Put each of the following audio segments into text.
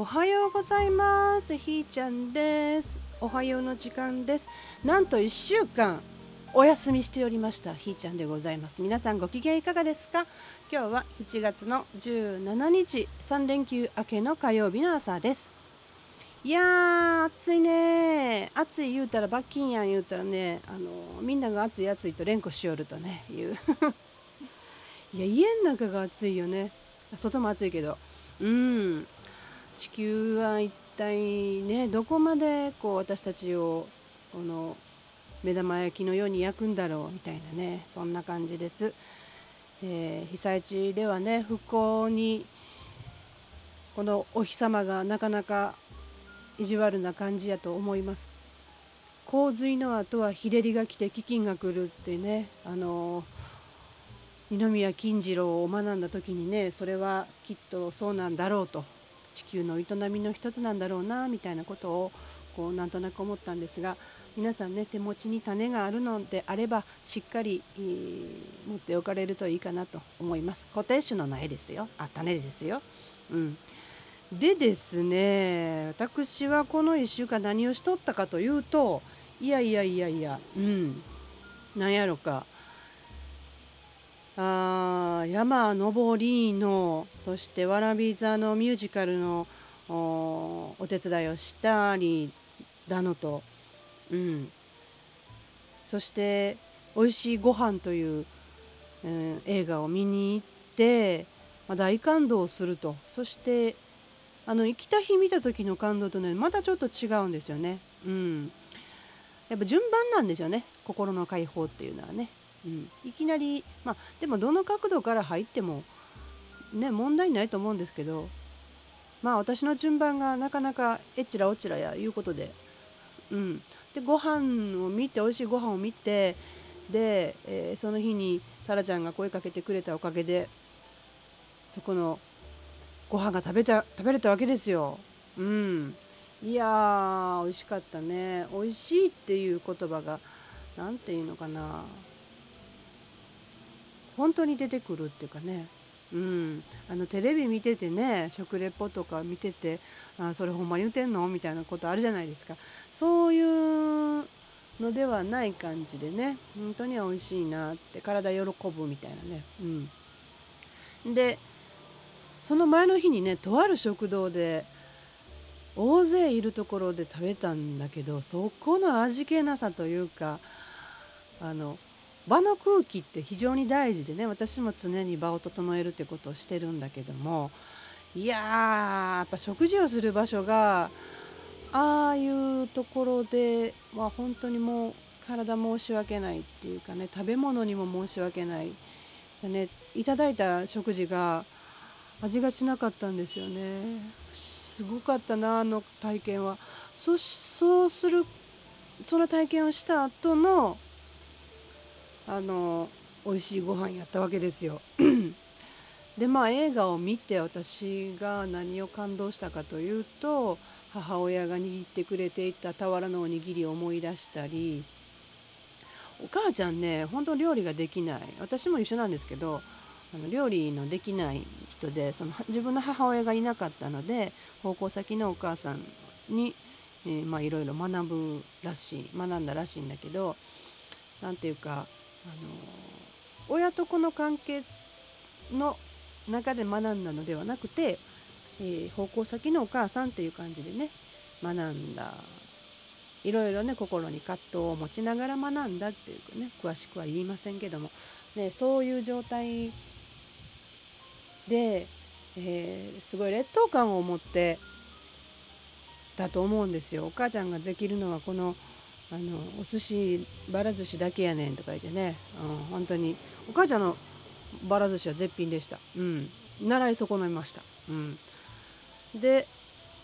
おはようございます。ひーちゃんです。おはようの時間です。なんと1週間お休みしておりました。ひーちゃんでございます。皆さんご機嫌いかがですか？今日は1月の17日3連休明けの火曜日の朝です。いやー暑いね。暑い言うたら罰金やん言うたらねあのみんなが暑い暑いと連呼しよるとね言う。いや家の中が暑いよね。外も暑いけど。うん。地球は一体ねどこまでこう私たちをこの目玉焼きのように焼くんだろうみたいなねそんな感じです、えー、被災地ではね復興にこのお日様がなかなか意地悪な感じやと思います。洪水の後は日照りが来て飢饉が来るってねあの二宮金次郎を学んだ時にねそれはきっとそうなんだろうと。地球の営みの一つなんだろうなみたいなことをこうなんとなく思ったんですが皆さんね手持ちに種があるのであればしっかり、えー、持っておかれるといいかなと思います。固定種の苗ですよ。あ種ですようん。でですね私はこの1週間何をしとったかというといやいやいやいやうん。なんやろかあ山登りのそしてわらび座のミュージカルのお手伝いをしたりだのと、うん、そして「おいしいご飯という、うん、映画を見に行って、まあ、大感動すると。そしてあの行きた日見た時の感動とねまたちょっと違うんですよね。うん、やっぱ順番なんですよね。心の解放っていうのはね。うん、いきなりまあでもどの角度から入ってもね問題ないと思うんですけどまあ私の順番がなかなかえっちらおちらやいうことで、うん、でご飯を見て美味しいご飯を見てで、えー、その日にさらちゃんが声かけてくれたおかげでそこのご飯が食べた食べれたわけですよ。うん、いやー美味しかったね。美味しいっていう言葉が何て言うのかな。本当に出てくるっていうかね、うん、あのテレビ見ててね食レポとか見ててあそれほんまに言うてんの？みたいなことあるじゃないですか。そういうのではない感じでね本当に美味しいなって体喜ぶみたいなね、うん、でその前の日にねとある食堂で大勢いるところで食べたんだけどそこの味気なさというかあの場の空気って非常に大事でね私も常に場を整えるってことをしてるんだけどもいややっぱ食事をする場所がああいうところでは本当にもう体申し訳ないっていうかね食べ物にも申し訳ない、ね、いただいた食事が味がしなかったんですよね。すごかったなあの体験は。そそうするその体験をした後のあの美味しいご飯やったわけですよ。でまあ映画を見て私が何を感動したかというと母親が握ってくれていた俵のおにぎりを思い出したりお母ちゃんね本当料理ができない。私も一緒なんですけどあの料理のできない人でその自分の母親がいなかったので奉公先のお母さんに、え、まあいろいろ学ぶらしい学んだらしいんだけど何ていうかあの親と子の関係の中で学んだのではなくて、えー、奉公先のお母さんっていう感じでね学んだ。いろいろね心に葛藤を持ちながら学んだっていうかね詳しくは言いませんけども、ね、そういう状態で、えー、すごい劣等感を持ってだと思うんですよ。お母ちゃんができるのはこのあのお寿司ばら寿司だけやねんとか言ってね、うん、本当に。お母ちゃんのばら寿司は絶品でした、うん、習い損ねました、うん、で、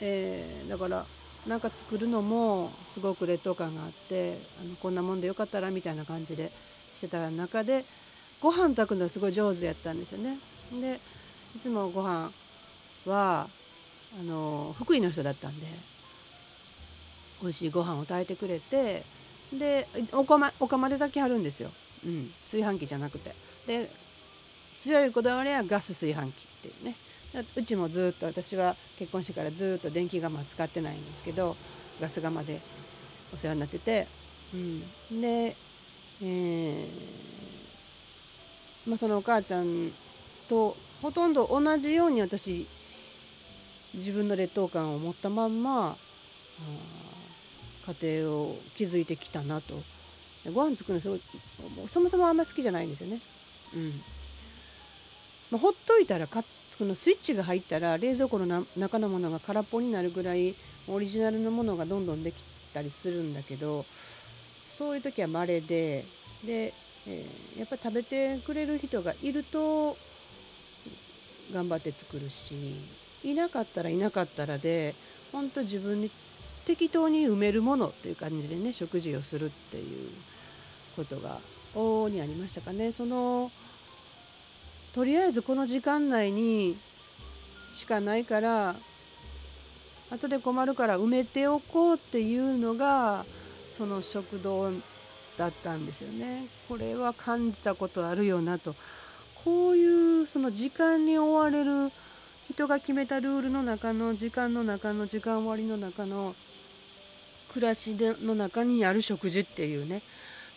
えー、だからなんか作るのもすごく劣等感があってあのこんなもんでよかったらみたいな感じでしてた中でご飯炊くのはすごい上手やったんですよね。でいつもご飯はあの福井の人だったんで美味しいご飯を炊いてくれてでお釜お釜で炊きはるんですよ、うん、炊飯器じゃなくて。で強いこだわりはガス炊飯器っていうね。うちもずっと私は結婚してからずっと電気釜使ってないんですけどガス釜でお世話になってて、うん、で、えーまあ、そのお母ちゃんとほとんど同じように私自分の劣等感を持ったまんま家庭を築いてきたなとご飯作るのすごいそもそもあんま好きじゃないんですよね。うんまあ、ほっといたらかこのスイッチが入ったら冷蔵庫の中のものが空っぽになるぐらいオリジナルのものがどんどんできたりするんだけどそういう時は稀でで、えー、やっぱり食べてくれる人がいると頑張って作るしいなかったらいなかったらで本当自分に適当に埋めるものっていう感じでね食事をするっていうことが往々にありましたかね。そのとりあえずこの時間内にしかないから後で困るから埋めておこうっていうのがその食堂だったんですよね。これは感じたことあるよなとこういうその時間に追われる人が決めたルールの中の時間の中の時間割の中の暮らしでの中にある食事っていうね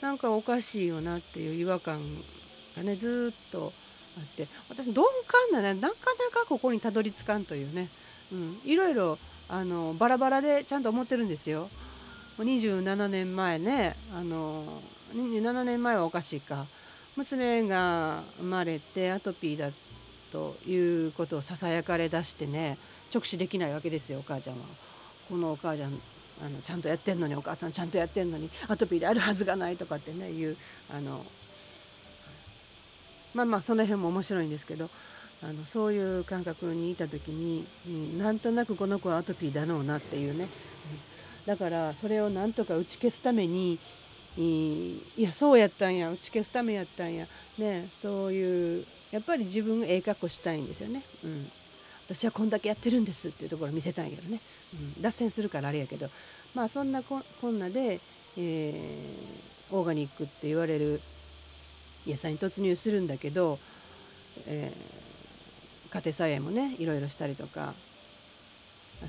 なんかおかしいよなっていう違和感がねずっとあって私鈍感なねなかなかここにたどり着かんというね、うん、いろいろあのバラバラでちゃんと思ってるんですよ。27年前ねあの27年前はおかしいか娘が生まれてアトピーだということをささやかれ出してね直視できないわけですよお母ちゃんは。このお母ちゃんあのちゃんとやってんのにお母さんちゃんとやってんのにアトピーであるはずがないとかってねいうあのまあまあその辺も面白いんですけどあのそういう感覚にいた時に、うん、なんとなくこの子はアトピーだろうなっていうね、うん、だからそれをなんとか打ち消すためにいやそうやったんや打ち消すためやったんやねそういうやっぱり自分がええ格好したいんですよね。うん私はこんだけやってるんですっていうところ見せたいけどね、うん、脱線するからあれやけど。まあそんなこんなで、えー、オーガニックって言われる野菜に突入するんだけど、えー、家庭菜園もねいろいろしたりとか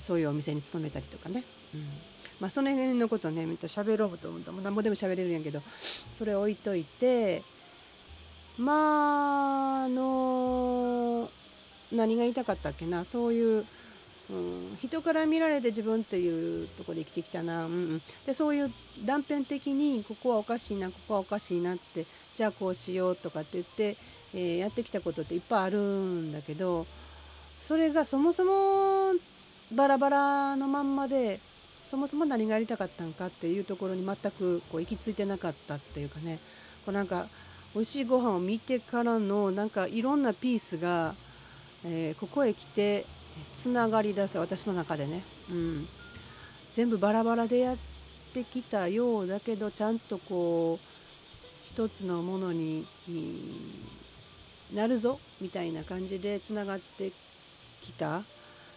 そういうお店に勤めたりとかね、うん、まあその辺のことねみんな喋ろうと思ったら何ぼでも喋れるんやけどそれ置いといてまああの何が言いたかったっけな？そういう、うん、人から見られて自分っていうとこで生きてきたな、うんうん、でそういう断片的にここはおかしいなここはおかしいなってじゃあこうしようとかって言って、えー、やってきたことっていっぱいあるんだけどそれがそもそもバラバラのまんまでそもそも何がやりたかったんかっていうところに全くこう行き着いてなかったっていうかね。こうなんか美味しいご飯を見てからのなんかいろんなピースがえー、ここへ来てつながりだす私の中でね、うん、全部バラバラでやってきたようだけどちゃんとこう一つのものになるぞみたいな感じでつながってきた。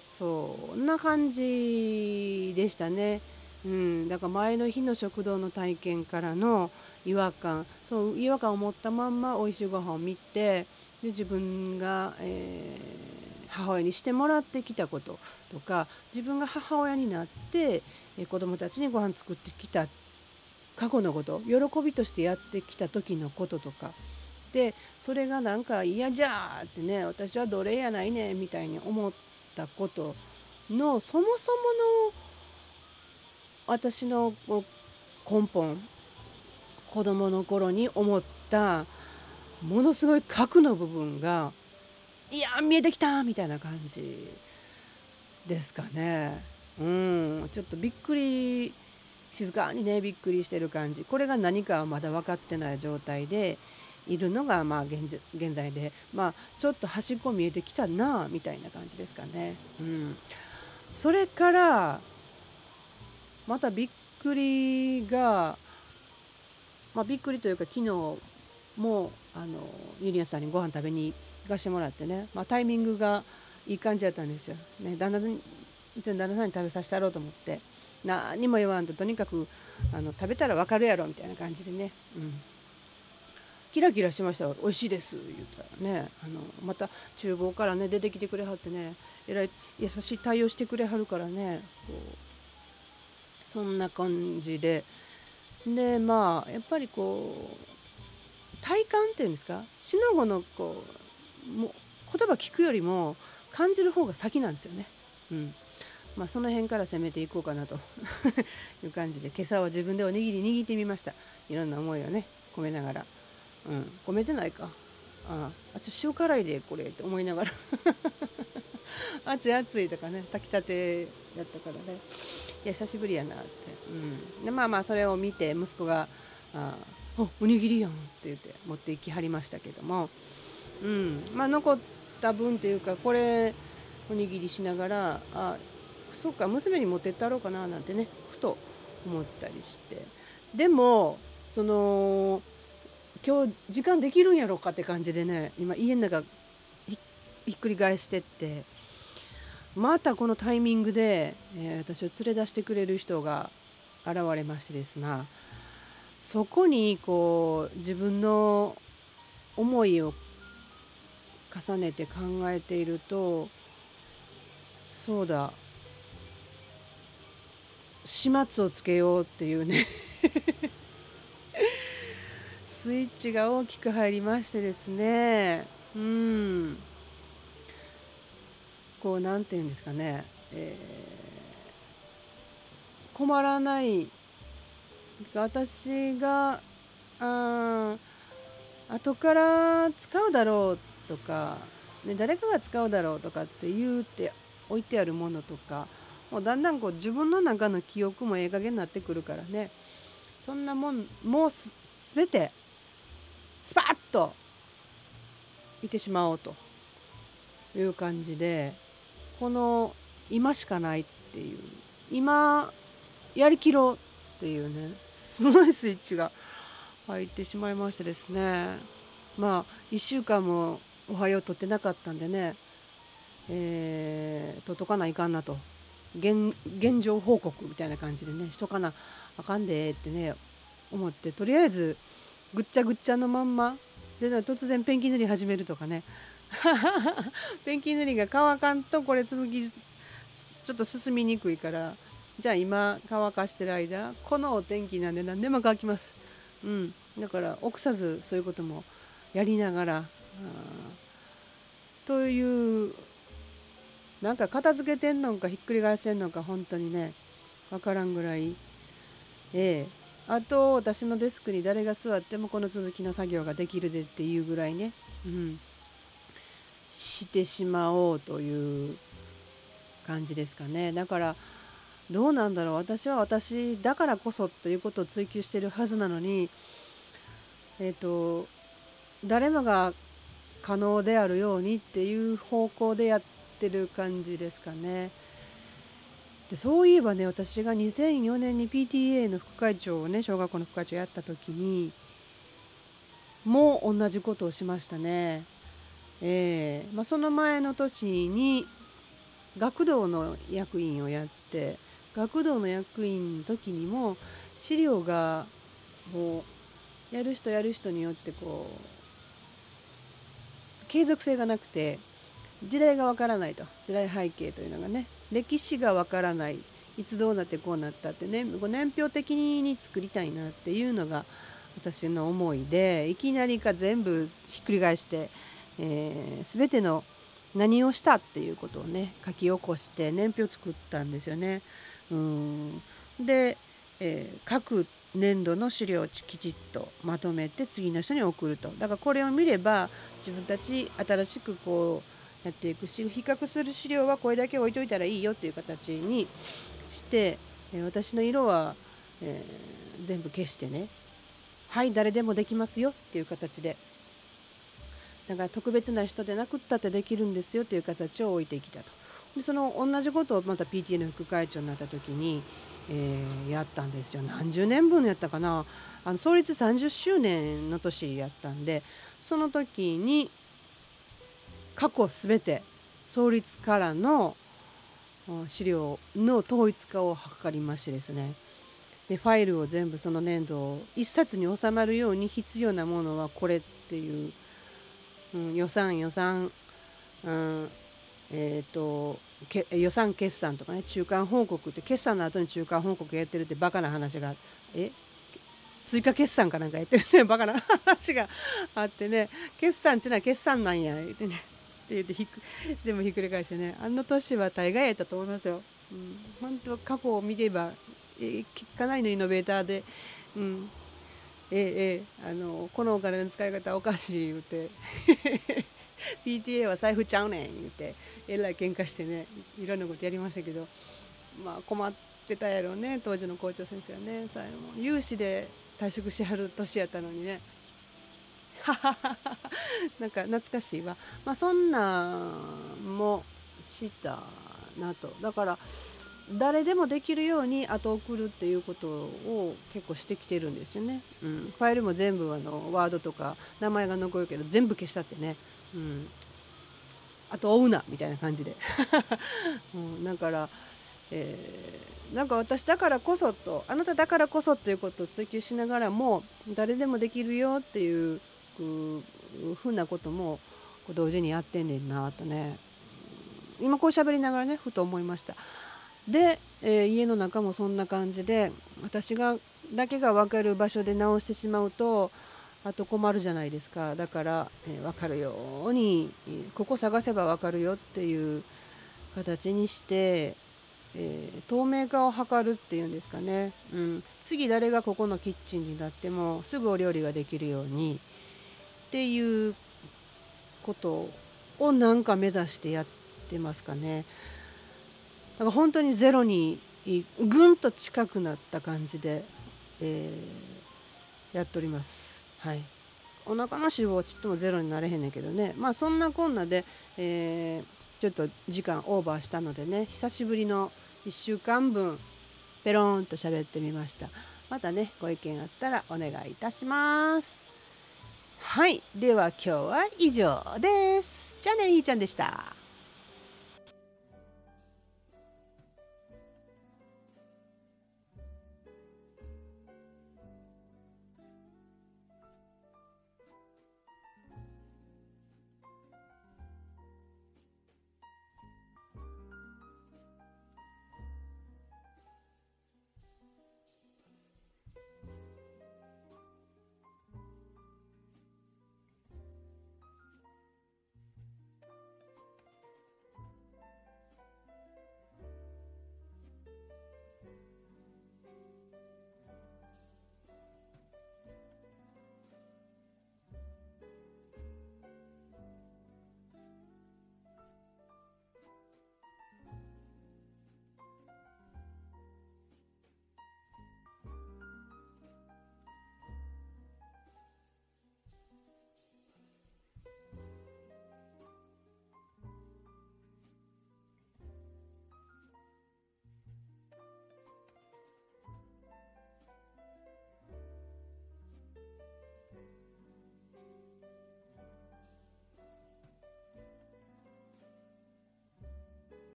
そんな感じでしたね。うん、だから前の日の食堂の体験からの違和感。そう違和感を持ったまんま美味しいご飯を見てで自分が、えー、母親にしてもらってきたこととか自分が母親になって、子どもたちにご飯作ってきた過去のこと喜びとしてやってきた時のこととか。でそれがなんか嫌じゃーってね私は奴隷やないねみたいに思ったことのそもそもの私の根本子供の頃に思ったものすごい核の部分がいや見えてきたみたいな感じですかね。うんちょっとびっくり静かにねびっくりしてる感じ。これが何かはまだ分かってない状態でいるのがまあ現在で。まあちょっと端っこ見えてきたなみたいな感じですかね。うん、それからまたびっくりが、まあ、びっくりというか昨日もあのゆりやさんにご飯食べに行かしてもらってね、まあ、タイミングがいい感じだったんですよ。ね、旦那にうちの旦那さんに食べさせたろうと思って。何も言わんととにかくあの食べたら分かるやろみたいな感じでね、うん、キラキラしました美味しいです」言ったらね。あのまた厨房からね出てきてくれはってね。えらい優しい対応してくれはるからね。こうそんな感じで。でまあやっぱりこう体感っていうんですか？しのごのこうも言葉聞くよりも感じる方が先なんですよね。うん。まあ、その辺から攻めていこうかなと。いう感じで今朝は自分でおにぎり握ってみました。いろんな思いをね込めながら。うん、込めてないか。ああちょ塩辛いでこれって思いながら。熱い熱いとかね炊きたてやったからね。いや久しぶりやなって、うん、でまあまあそれを見て息子が「あおにぎりやん」って言って持って行きはりましたけども、うん。まあ、残った分っていうかこれおにぎりしながらあそっか娘に持ってったろうかななんてねふと思ったりして。でもその今日時間できるんやろうかって感じでね今家の中ひっくり返してって。またこのタイミングで、えー、私を連れ出してくれる人が現れましてですがそこにこう自分の思いを重ねて考えているとそうだ。始末をつけようっていうね。スイッチが大きく入りましてですね。うん。こう何て言うんですかね、えー、困らない。私があ後から使うだろうっとか、ね、誰かが使うだろうとかって言うて置いてあるものとかもうだんだんこう自分の中の記憶もええ加減になってくるからね。そんなもんもうす全てスパッといてしまおうと。いう感じでこの今しかないっていう。今やりきろうっていうね。すごいスイッチが入ってしまいましてですね。まあ1週間も「おはよう」とってなかったんでねえー、とっとかないかんなと。現現状報告みたいな感じでねしとかなあかんでってね思ってとりあえずぐっちゃぐっちゃのまんまで突然ペンキ塗り始めるとかね。ペンキ塗りが乾かんとこれ続きちょっと進みにくいからじゃあ今乾かしてる間このお天気なんで何でも乾きます、うん、だから臆さずそういうこともやりながらというなんか片付けてんのかひっくり返せんのか本当にね分からんぐらい。ええ。あと私のデスクに誰が座ってもこの続きの作業ができるでっていうぐらいね、うん、してしまおうという感じですかね。だからどうなんだろう。私は私だからこそということを追求してるはずなのにえっ、と誰もが可能であるようにっていう方向でやってる感じですかね。でそういえばね私が2004年に PTA の副会長をね小学校の副会長やった時にもう同じことをしましたね。えーまあ、その前の年に学童の役員をやって学童の役員の時にも資料がもうやる人やる人によってこう継続性がなくて時代がわからないと。時代背景というのがね。歴史がわからない。いつどうなってこうなったってね。年表的に作りたいなっていうのが私の思いでいきなりか全部ひっくり返して、えー、全ての何をしたっていうことをね書き起こして年表作ったんですよね。うん。で、えー、各年度の資料をきちっとまとめて次の人に送ると。だからこれを見れば自分たち新しくこうやっていくし比較する資料はこれだけ置いといたらいいよっていう形にして私の色は、えー、全部消してね。はい誰でもできますよっていう形で。だから特別な人でなくったってできるんですよっていう形を置いてきたと。でその同じことをまた PTA の副会長になった時に、えー、やったんですよ。何十年分やったかな。あの創立30周年の年やったんでその時に過去全て創立からの資料の統一化を図りましてですね。でファイルを全部その年度を1冊に収まるように必要なものはこれっていう、うん、予算予算、うんえーと、予算決算とかね中間報告って決算の後に中間報告やってるってバカな話がえ？追加決算かなんかやってるね バカな話があってね決算っちゅうのは決算なんや言ってね。って言ってひく全部ひっくり返してねあの年は大概やったと思いますよ。うん、本当過去を見れば、え、かなりのイノベーターで、うん、ええー、あのこのお金の使い方おかしい言うて。PTA は財布ちゃうねん言うてえらい喧嘩してねいろんなことやりましたけどまあ困ってたやろうね当時の校長先生はね最後有志で退職しはる年やったのにね。なんか懐かしいわ。まあそんなんもしたなと。だから誰でもできるように後送るっていうことを結構してきてるんですよね、うん、ファイルも全部あのワードとか名前が残るけど全部消したってね、うん、あと追うなみたいな感じで、うん、だから、えー、なんか私だからこそとあなただからこそっていうことを追求しながらも誰でもできるよっていうふうなことも同時にやってんねんなとね。今こう喋りながらねふと思いました。で、えー、家の中もそんな感じで私がだけが分かる場所で直してしまうとあと困るじゃないですかだから、えー、分かるようにここ探せば分かるよっていう形にして、えー、透明化を図るっていうんですかね、うん、次誰がここのキッチンになってもすぐお料理ができるようにっていうことをなんか目指してやってますかね。だから本当にゼロにぐんと近くなった感じで、えー、やっております。はい。お腹の脂肪はちっともゼロになれへんねんけどね。まあそんなこんなで、えー、ちょっと時間オーバーしたのでね久しぶりの1週間分ペローンと喋ってみました。またねご意見あったらお願いいたします。はい。では今日は以上です。じゃあねひーちゃんでした。